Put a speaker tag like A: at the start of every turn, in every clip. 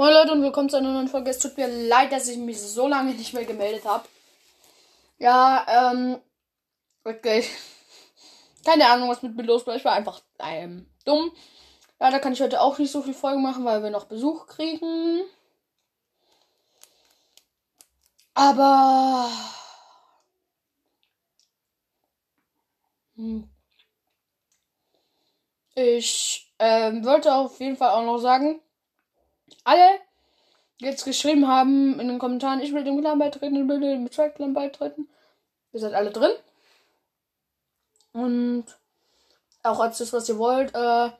A: Moin Leute und willkommen zu einer neuen Folge. Es tut mir leid, dass ich mich so lange nicht mehr gemeldet habe. Ja, ähm, okay. Keine Ahnung, was mit mir los war. Ich war einfach ähm, dumm. Leider kann ich heute auch nicht so viel Folgen machen, weil wir noch Besuch kriegen. Aber. Hm. Ich ähm, wollte auf jeden Fall auch noch sagen, alle jetzt geschrieben haben in den Kommentaren, ich will dem Clan beitreten, ich will dem Track Clan beitreten. Ihr seid alle drin. Und auch als das, was ihr wollt, äh,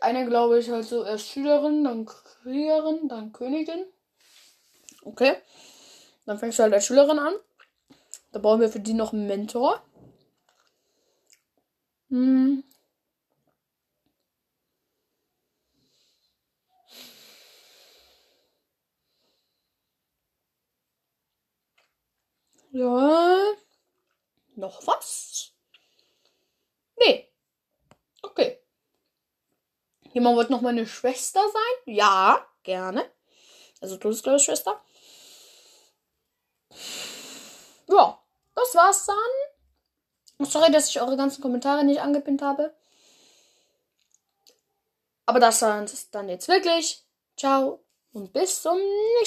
A: eine glaube ich halt so erst Schülerin, dann Kriegerin, dann Königin. Okay. Dann fängst du halt als Schülerin an. Da brauchen wir für die noch einen Mentor. Hm. Ja. Noch was? Nee. Okay. Jemand wollte noch meine Schwester sein? Ja, gerne. Also Todesglaubschwester. Ja, das war's dann. Sorry, dass ich eure ganzen Kommentare nicht angepinnt habe. Aber das war es dann jetzt wirklich. Ciao und bis zum nächsten Mal.